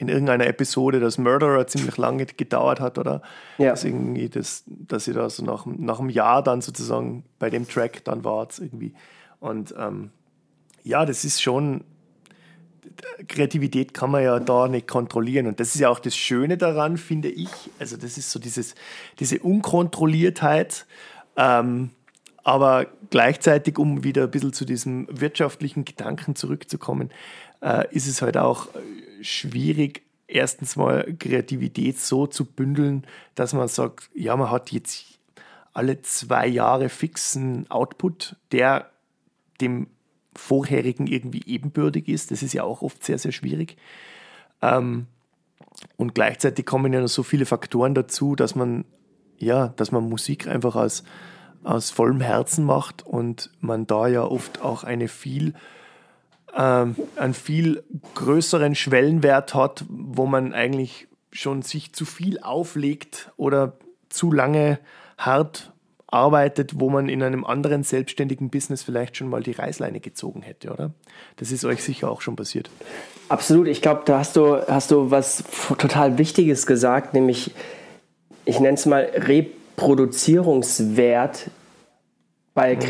in irgendeiner Episode, dass Murderer ziemlich lange gedauert hat, oder? Ja. Dass, irgendwie das, dass sie da so nach, nach einem Jahr dann sozusagen bei dem Track dann war irgendwie. Und ähm, ja, das ist schon Kreativität kann man ja da nicht kontrollieren. Und das ist ja auch das Schöne daran, finde ich. Also, das ist so dieses, diese Unkontrolliertheit. Ähm, aber gleichzeitig, um wieder ein bisschen zu diesem wirtschaftlichen Gedanken zurückzukommen, äh, ist es halt auch schwierig, erstens mal Kreativität so zu bündeln, dass man sagt, ja, man hat jetzt alle zwei Jahre fixen Output, der dem vorherigen irgendwie ebenbürtig ist. Das ist ja auch oft sehr, sehr schwierig. Ähm, und gleichzeitig kommen ja noch so viele Faktoren dazu, dass man, ja, dass man Musik einfach aus, aus vollem Herzen macht und man da ja oft auch eine viel, ähm, einen viel größeren Schwellenwert hat, wo man eigentlich schon sich zu viel auflegt oder zu lange hart arbeitet, wo man in einem anderen selbstständigen Business vielleicht schon mal die Reißleine gezogen hätte, oder? Das ist euch sicher auch schon passiert. Absolut. Ich glaube, da hast du, hast du was total Wichtiges gesagt, nämlich, ich nenne es mal Reproduzierungswert bei mhm.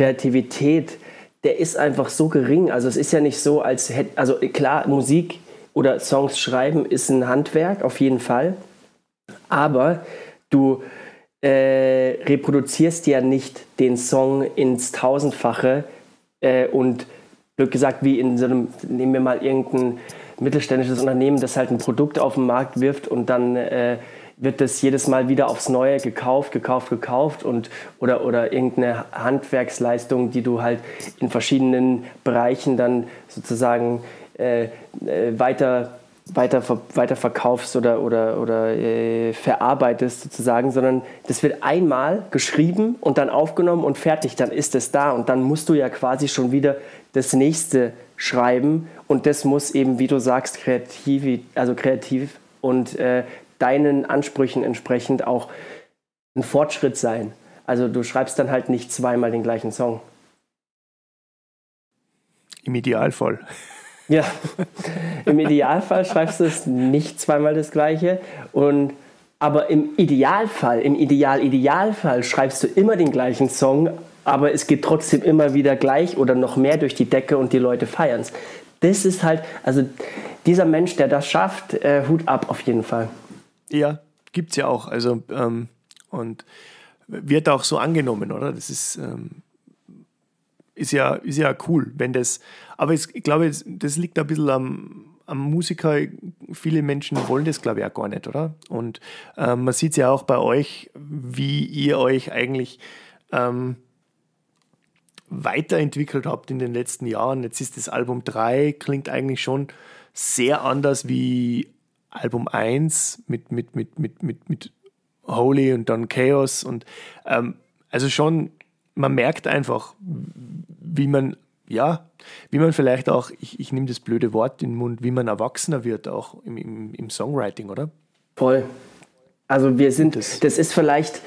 Der ist einfach so gering. Also es ist ja nicht so, als hätte, also klar, Musik oder Songs schreiben ist ein Handwerk, auf jeden Fall. Aber du, äh, reproduzierst ja nicht den Song ins Tausendfache äh, und blöd gesagt, wie in so einem, nehmen wir mal irgendein mittelständisches Unternehmen, das halt ein Produkt auf den Markt wirft und dann äh, wird das jedes Mal wieder aufs Neue gekauft, gekauft, gekauft und oder, oder irgendeine Handwerksleistung, die du halt in verschiedenen Bereichen dann sozusagen äh, äh weiter weiter, weiter verkaufst oder, oder, oder äh, verarbeitest sozusagen, sondern das wird einmal geschrieben und dann aufgenommen und fertig, dann ist es da und dann musst du ja quasi schon wieder das nächste schreiben und das muss eben, wie du sagst, kreativ, also kreativ und äh, deinen Ansprüchen entsprechend auch ein Fortschritt sein. Also du schreibst dann halt nicht zweimal den gleichen Song. Im Idealfall. Ja, im Idealfall schreibst du es nicht zweimal das Gleiche. Und, aber im Idealfall, im Ideal-Idealfall schreibst du immer den gleichen Song, aber es geht trotzdem immer wieder gleich oder noch mehr durch die Decke und die Leute feiern es. Das ist halt, also dieser Mensch, der das schafft, äh, Hut ab auf jeden Fall. Ja, gibt es ja auch. Also, ähm, und wird auch so angenommen, oder? Das ist. Ähm ist ja, ist ja cool, wenn das. Aber ich glaube, das liegt ein bisschen am, am Musiker. Viele Menschen wollen das, glaube ich, auch gar nicht, oder? Und ähm, man sieht es ja auch bei euch, wie ihr euch eigentlich ähm, weiterentwickelt habt in den letzten Jahren. Jetzt ist das Album 3, klingt eigentlich schon sehr anders wie Album 1 mit, mit, mit, mit, mit, mit Holy und dann Chaos und ähm, also schon man merkt einfach, wie man, ja, wie man vielleicht auch, ich, ich nehme das blöde Wort in den Mund, wie man erwachsener wird, auch im, im, im Songwriting, oder? Voll. Also wir sind, das, das ist vielleicht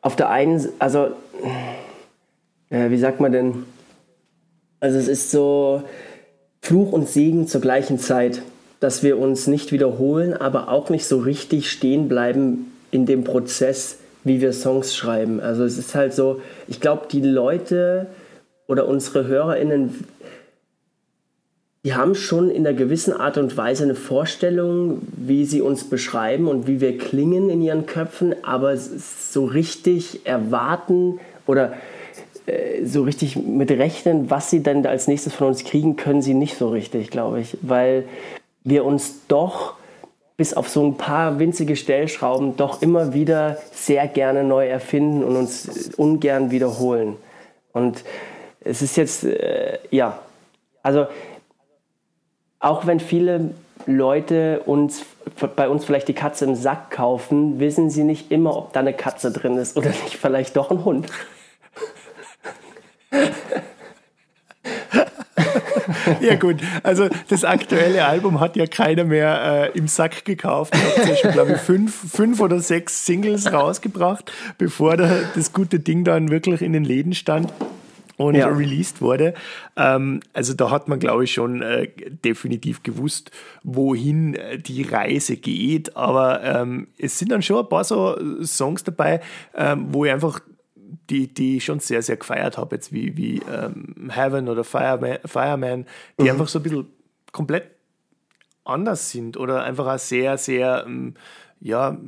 auf der einen, also äh, wie sagt man denn? Also es ist so Fluch und Segen zur gleichen Zeit, dass wir uns nicht wiederholen, aber auch nicht so richtig stehen bleiben in dem Prozess, wie wir Songs schreiben. Also es ist halt so, ich glaube, die Leute oder unsere HörerInnen, die haben schon in einer gewissen Art und Weise eine Vorstellung, wie sie uns beschreiben und wie wir klingen in ihren Köpfen, aber so richtig erwarten oder äh, so richtig mit rechnen, was sie dann als nächstes von uns kriegen, können sie nicht so richtig, glaube ich, weil wir uns doch bis auf so ein paar winzige Stellschrauben doch immer wieder sehr gerne neu erfinden und uns ungern wiederholen. Und es ist jetzt, äh, ja, also auch wenn viele Leute uns bei uns vielleicht die Katze im Sack kaufen, wissen sie nicht immer, ob da eine Katze drin ist oder nicht vielleicht doch ein Hund. Ja gut, also das aktuelle Album hat ja keiner mehr äh, im Sack gekauft. Ihr habt ja schon, glaube ich, fünf, fünf oder sechs Singles rausgebracht, bevor da das gute Ding dann wirklich in den Läden stand und ja. released wurde. Ähm, also da hat man, glaube ich, schon äh, definitiv gewusst, wohin äh, die Reise geht. Aber ähm, es sind dann schon ein paar so Songs dabei, ähm, wo ich einfach die, die ich schon sehr, sehr gefeiert habe, jetzt wie, wie ähm, Heaven oder Fireman, Fireman die mhm. einfach so ein bisschen komplett anders sind oder einfach auch sehr, sehr, ähm, ja,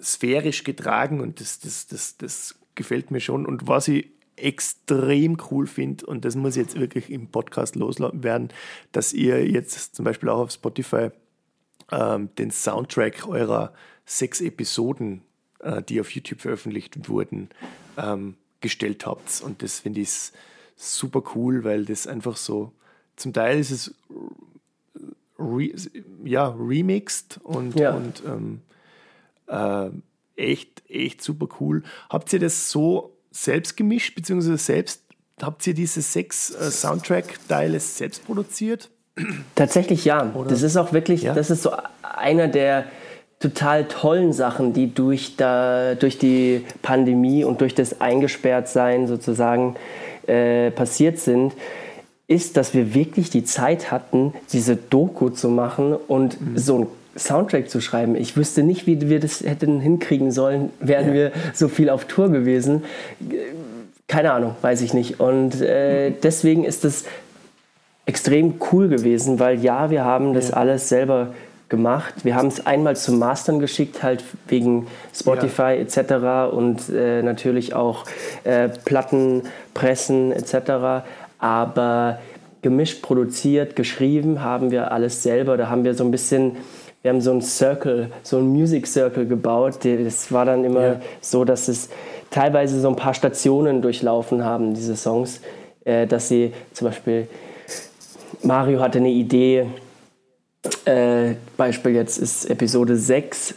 sphärisch getragen und das, das, das, das gefällt mir schon. Und was ich extrem cool finde, und das muss jetzt wirklich im Podcast loswerden, dass ihr jetzt zum Beispiel auch auf Spotify ähm, den Soundtrack eurer sechs Episoden, die auf YouTube veröffentlicht wurden, ähm, gestellt habt. Und das finde ich super cool, weil das einfach so, zum Teil ist es re, ja, remixed und, ja. und ähm, äh, echt, echt super cool. Habt ihr das so selbst gemischt, beziehungsweise selbst, habt ihr diese sechs äh, Soundtrack-Teile selbst produziert? Tatsächlich ja. Oder? Das ist auch wirklich, ja? das ist so einer der total tollen Sachen, die durch, da, durch die Pandemie und durch das Eingesperrtsein sozusagen äh, passiert sind, ist, dass wir wirklich die Zeit hatten, diese Doku zu machen und mhm. so ein Soundtrack zu schreiben. Ich wüsste nicht, wie wir das hätten hinkriegen sollen, wären ja. wir so viel auf Tour gewesen. Keine Ahnung, weiß ich nicht. Und äh, deswegen ist es extrem cool gewesen, weil ja, wir haben das ja. alles selber gemacht. Wir haben es einmal zum Mastern geschickt, halt wegen Spotify ja. etc. und äh, natürlich auch äh, Platten, Pressen etc. Aber gemischt, produziert, geschrieben haben wir alles selber. Da haben wir so ein bisschen wir haben so einen Circle, so einen Music Circle gebaut. Das war dann immer ja. so, dass es teilweise so ein paar Stationen durchlaufen haben, diese Songs, äh, dass sie zum Beispiel, Mario hatte eine Idee, äh, Beispiel jetzt ist Episode 6,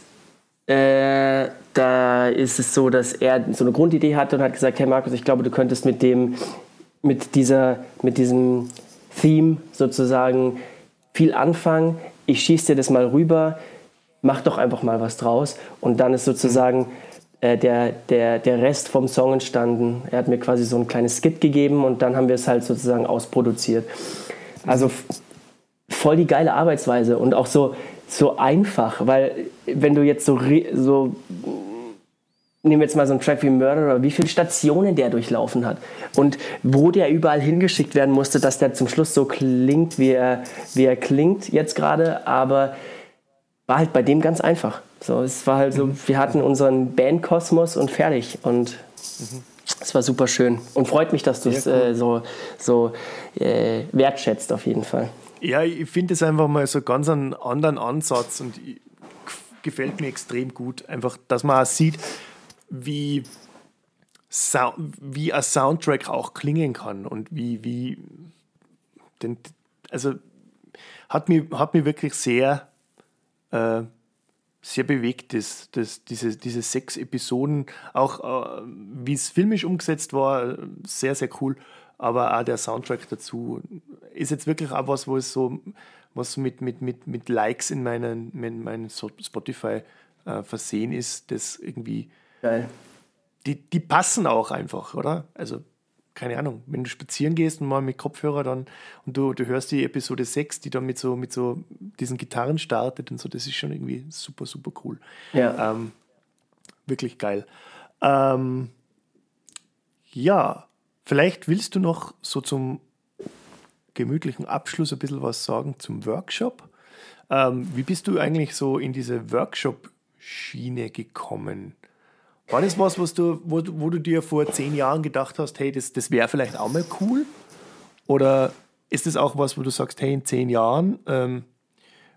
äh, da ist es so, dass er so eine Grundidee hatte und hat gesagt, hey Markus, ich glaube, du könntest mit dem, mit dieser, mit diesem Theme sozusagen viel anfangen ich schieße dir das mal rüber, mach doch einfach mal was draus. Und dann ist sozusagen äh, der, der, der Rest vom Song entstanden. Er hat mir quasi so ein kleines Skit gegeben und dann haben wir es halt sozusagen ausproduziert. Also voll die geile Arbeitsweise und auch so, so einfach, weil wenn du jetzt so, so nehmen wir jetzt mal so einen Track wie Murderer, wie viele Stationen der durchlaufen hat und wo der überall hingeschickt werden musste, dass der zum Schluss so klingt, wie er, wie er klingt jetzt gerade, aber war halt bei dem ganz einfach. So, es war halt so, mhm. wir hatten unseren Bandkosmos und fertig und mhm. es war super schön und freut mich, dass du es äh, so, so äh, wertschätzt auf jeden Fall. Ja, ich finde es einfach mal so ganz einen anderen Ansatz und gefällt mir extrem gut. Einfach, dass man auch sieht, wie, wie ein Soundtrack auch klingen kann und wie, wie den, also hat mich, hat mich wirklich sehr, äh, sehr bewegt, das, das, diese, diese sechs Episoden, auch äh, wie es filmisch umgesetzt war, sehr, sehr cool, aber auch der Soundtrack dazu ist jetzt wirklich auch was, wo es so, was mit, mit, mit, mit Likes in meinen, in meinen Spotify äh, versehen ist, das irgendwie Geil. Die, die passen auch einfach, oder? Also, keine Ahnung, wenn du spazieren gehst und mal mit Kopfhörer dann und du, du hörst die Episode 6, die dann mit so, mit so diesen Gitarren startet und so, das ist schon irgendwie super, super cool. Ja. Ähm, wirklich geil. Ähm, ja, vielleicht willst du noch so zum gemütlichen Abschluss ein bisschen was sagen zum Workshop. Ähm, wie bist du eigentlich so in diese Workshop-Schiene gekommen? War das was, was du, wo, wo du dir vor zehn Jahren gedacht hast, hey, das, das wäre vielleicht auch mal cool? Oder ist das auch was, wo du sagst, hey, in zehn Jahren ähm,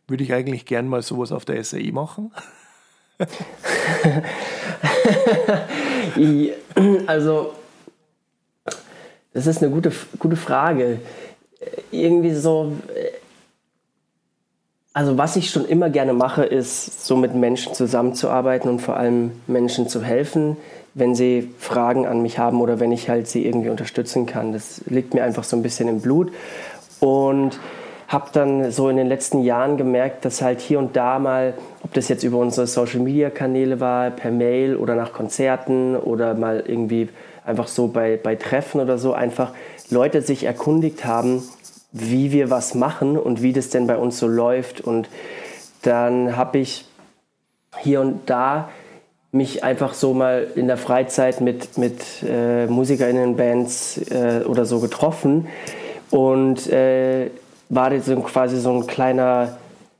würde ich eigentlich gern mal sowas auf der SAE machen? also, das ist eine gute, gute Frage. Irgendwie so, also was ich schon immer gerne mache, ist so mit Menschen zusammenzuarbeiten und vor allem Menschen zu helfen, wenn sie Fragen an mich haben oder wenn ich halt sie irgendwie unterstützen kann. Das liegt mir einfach so ein bisschen im Blut und habe dann so in den letzten Jahren gemerkt, dass halt hier und da mal, ob das jetzt über unsere Social-Media-Kanäle war, per Mail oder nach Konzerten oder mal irgendwie einfach so bei, bei Treffen oder so, einfach Leute sich erkundigt haben, wie wir was machen und wie das denn bei uns so läuft. Und dann habe ich hier und da mich einfach so mal in der Freizeit mit, mit äh, MusikerInnen-Bands äh, oder so getroffen und äh, war das so quasi so ein kleiner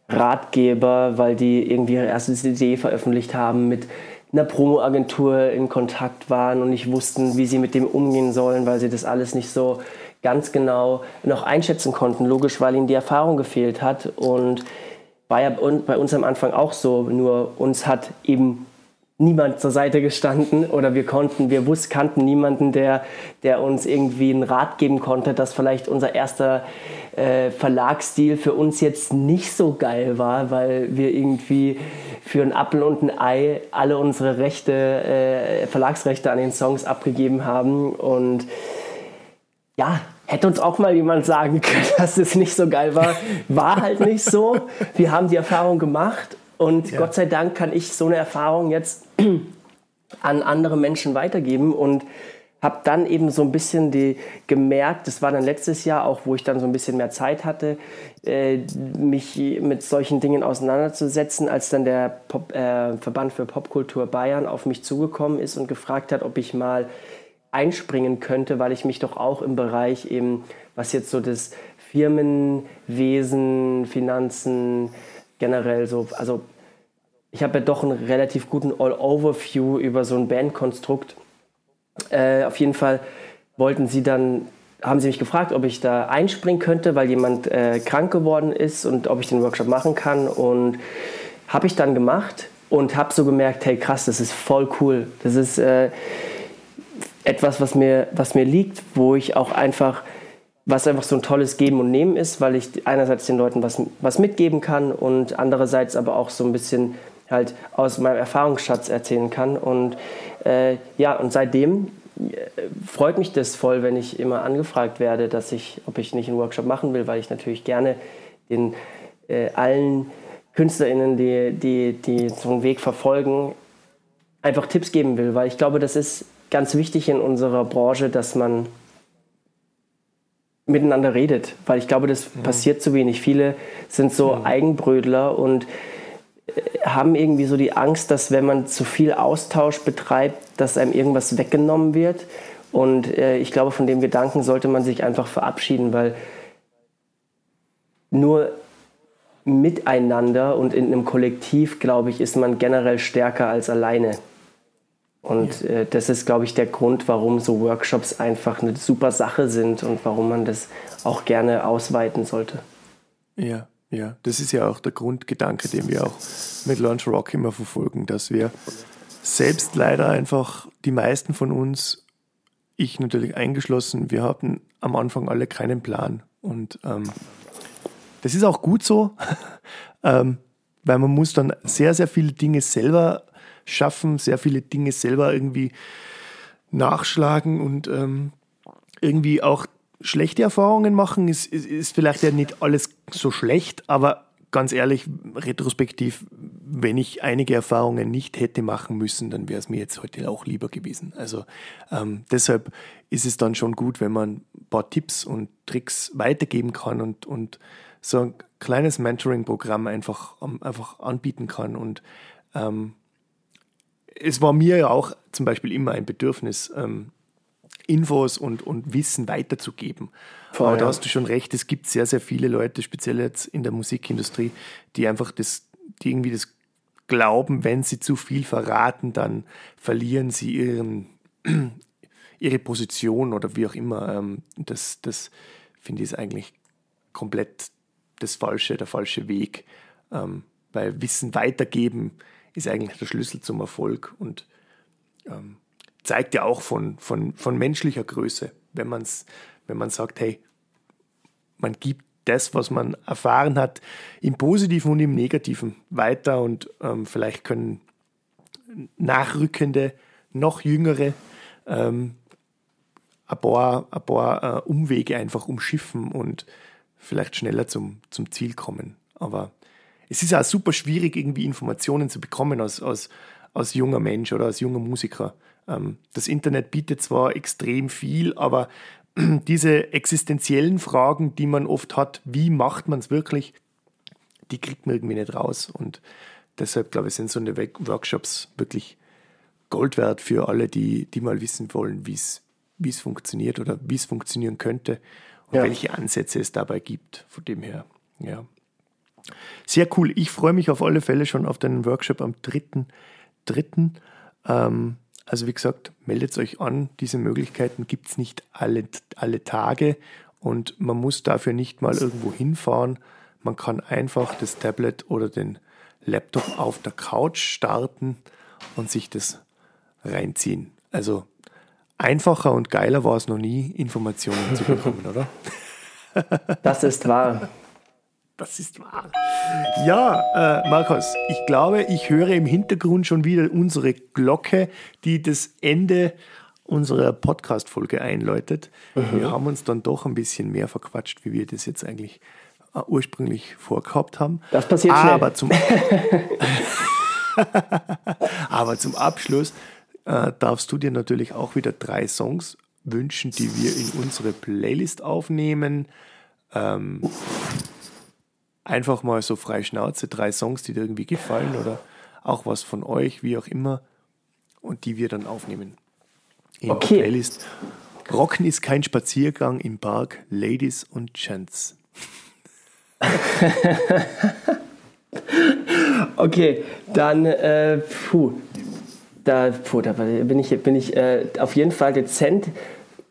Ratgeber, weil die irgendwie ihre erste CD veröffentlicht haben, mit einer Promo-Agentur in Kontakt waren und nicht wussten, wie sie mit dem umgehen sollen, weil sie das alles nicht so ganz genau noch einschätzen konnten. Logisch, weil ihnen die Erfahrung gefehlt hat und war ja bei uns am Anfang auch so, nur uns hat eben niemand zur Seite gestanden oder wir konnten, wir wussten, kannten niemanden, der, der uns irgendwie einen Rat geben konnte, dass vielleicht unser erster äh, Verlagsstil für uns jetzt nicht so geil war, weil wir irgendwie für ein Apfel und ein Ei alle unsere Rechte, äh, Verlagsrechte an den Songs abgegeben haben und ja, hätte uns auch mal jemand sagen können, dass es nicht so geil war. War halt nicht so. Wir haben die Erfahrung gemacht und ja. Gott sei Dank kann ich so eine Erfahrung jetzt an andere Menschen weitergeben und habe dann eben so ein bisschen die gemerkt, das war dann letztes Jahr auch, wo ich dann so ein bisschen mehr Zeit hatte, äh, mich mit solchen Dingen auseinanderzusetzen, als dann der Pop, äh, Verband für Popkultur Bayern auf mich zugekommen ist und gefragt hat, ob ich mal einspringen könnte, weil ich mich doch auch im Bereich eben, was jetzt so das Firmenwesen, Finanzen, generell so, also ich habe ja doch einen relativ guten All-Overview über so ein Bandkonstrukt. Äh, auf jeden Fall wollten sie dann, haben sie mich gefragt, ob ich da einspringen könnte, weil jemand äh, krank geworden ist und ob ich den Workshop machen kann. Und habe ich dann gemacht und habe so gemerkt, hey krass, das ist voll cool. Das ist äh, etwas, was mir, was mir liegt, wo ich auch einfach was einfach so ein tolles Geben und Nehmen ist, weil ich einerseits den Leuten was, was mitgeben kann und andererseits aber auch so ein bisschen halt aus meinem Erfahrungsschatz erzählen kann. Und äh, ja, und seitdem äh, freut mich das voll, wenn ich immer angefragt werde, dass ich, ob ich nicht einen Workshop machen will, weil ich natürlich gerne den äh, allen KünstlerInnen, die, die, die so einen Weg verfolgen, einfach Tipps geben will, weil ich glaube, das ist ganz wichtig in unserer Branche, dass man miteinander redet, weil ich glaube, das mhm. passiert zu wenig. Viele sind so mhm. Eigenbrödler und haben irgendwie so die Angst, dass wenn man zu viel Austausch betreibt, dass einem irgendwas weggenommen wird. Und äh, ich glaube, von dem Gedanken sollte man sich einfach verabschieden, weil nur miteinander und in einem Kollektiv, glaube ich, ist man generell stärker als alleine. Und ja. äh, das ist, glaube ich, der Grund, warum so Workshops einfach eine super Sache sind und warum man das auch gerne ausweiten sollte. Ja, ja, das ist ja auch der Grundgedanke, den wir auch mit Launch Rock immer verfolgen, dass wir selbst leider einfach die meisten von uns, ich natürlich eingeschlossen, wir hatten am Anfang alle keinen Plan. Und ähm, das ist auch gut so, ähm, weil man muss dann sehr, sehr viele Dinge selber schaffen, sehr viele Dinge selber irgendwie nachschlagen und ähm, irgendwie auch schlechte Erfahrungen machen. Ist, ist, ist vielleicht ja nicht alles so schlecht, aber ganz ehrlich, retrospektiv, wenn ich einige Erfahrungen nicht hätte machen müssen, dann wäre es mir jetzt heute auch lieber gewesen. Also ähm, deshalb ist es dann schon gut, wenn man ein paar Tipps und Tricks weitergeben kann und, und so ein kleines Mentoring-Programm einfach, einfach anbieten kann. Und ähm, es war mir ja auch zum Beispiel immer ein Bedürfnis, ähm, Infos und, und Wissen weiterzugeben. Voll, Aber da ja. hast du schon recht, es gibt sehr, sehr viele Leute, speziell jetzt in der Musikindustrie, die einfach das, die irgendwie das glauben, wenn sie zu viel verraten, dann verlieren sie ihren, ihre Position oder wie auch immer. Ähm, das, das finde ich ist eigentlich komplett das falsche, der falsche Weg. Ähm, weil Wissen weitergeben ist eigentlich der Schlüssel zum Erfolg und ähm, zeigt ja auch von, von, von menschlicher Größe, wenn, man's, wenn man sagt, hey, man gibt das, was man erfahren hat, im Positiven und im Negativen weiter und ähm, vielleicht können Nachrückende, noch Jüngere ähm, ein paar, ein paar äh, Umwege einfach umschiffen und vielleicht schneller zum, zum Ziel kommen. Aber es ist auch super schwierig, irgendwie Informationen zu bekommen als, als, als junger Mensch oder als junger Musiker. Ähm, das Internet bietet zwar extrem viel, aber diese existenziellen Fragen, die man oft hat, wie macht man es wirklich, die kriegt man irgendwie nicht raus. Und deshalb, glaube ich, sind so eine Workshops wirklich Gold wert für alle, die, die mal wissen wollen, wie es funktioniert oder wie es funktionieren könnte und ja. welche Ansätze es dabei gibt. Von dem her, ja. Sehr cool. Ich freue mich auf alle Fälle schon auf den Workshop am 3.3. Ähm, also wie gesagt, meldet euch an. Diese Möglichkeiten gibt es nicht alle, alle Tage und man muss dafür nicht mal irgendwo hinfahren. Man kann einfach das Tablet oder den Laptop auf der Couch starten und sich das reinziehen. Also einfacher und geiler war es noch nie, Informationen zu bekommen, oder? Das ist wahr. Das ist wahr. Ja, äh, Markus, ich glaube, ich höre im Hintergrund schon wieder unsere Glocke, die das Ende unserer Podcast-Folge einläutet. Mhm. Wir haben uns dann doch ein bisschen mehr verquatscht, wie wir das jetzt eigentlich äh, ursprünglich vorgehabt haben. Das passiert Aber zum, Aber zum Abschluss äh, darfst du dir natürlich auch wieder drei Songs wünschen, die wir in unsere Playlist aufnehmen. Ähm, einfach mal so frei Schnauze, drei Songs, die dir irgendwie gefallen oder auch was von euch, wie auch immer, und die wir dann aufnehmen. In okay. der Playlist. Rocken ist kein Spaziergang im Park, Ladies und Gents. okay, dann, äh, puh, da, puh, da bin ich, bin ich äh, auf jeden Fall dezent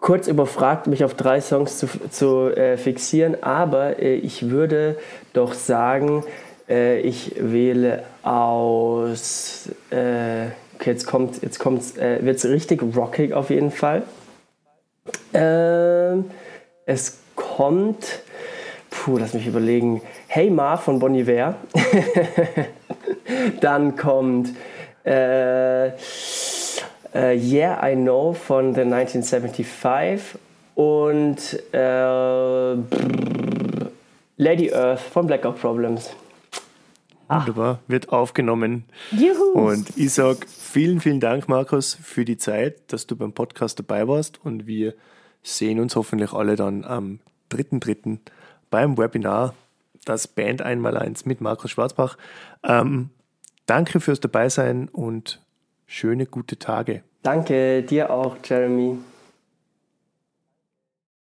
kurz überfragt, mich auf drei Songs zu, zu äh, fixieren, aber äh, ich würde doch sagen, äh, ich wähle aus. Äh, okay, jetzt kommt, jetzt kommt's, äh, wird's richtig rockig auf jeden Fall. Ähm, es kommt. Puh, lass mich überlegen. Hey Ma von Bon Iver. Dann kommt. Äh, Uh, yeah, I Know von The 1975 und uh, Lady Earth von Blackout Problems. Wunderbar, wird aufgenommen. Juhu. Und ich sage vielen, vielen Dank, Markus, für die Zeit, dass du beim Podcast dabei warst. Und wir sehen uns hoffentlich alle dann am 3.3. beim Webinar, das Band einmal eins mit Markus Schwarzbach. Ähm, danke fürs Dabeisein und schöne, gute Tage. Danke, dir auch, Jeremy.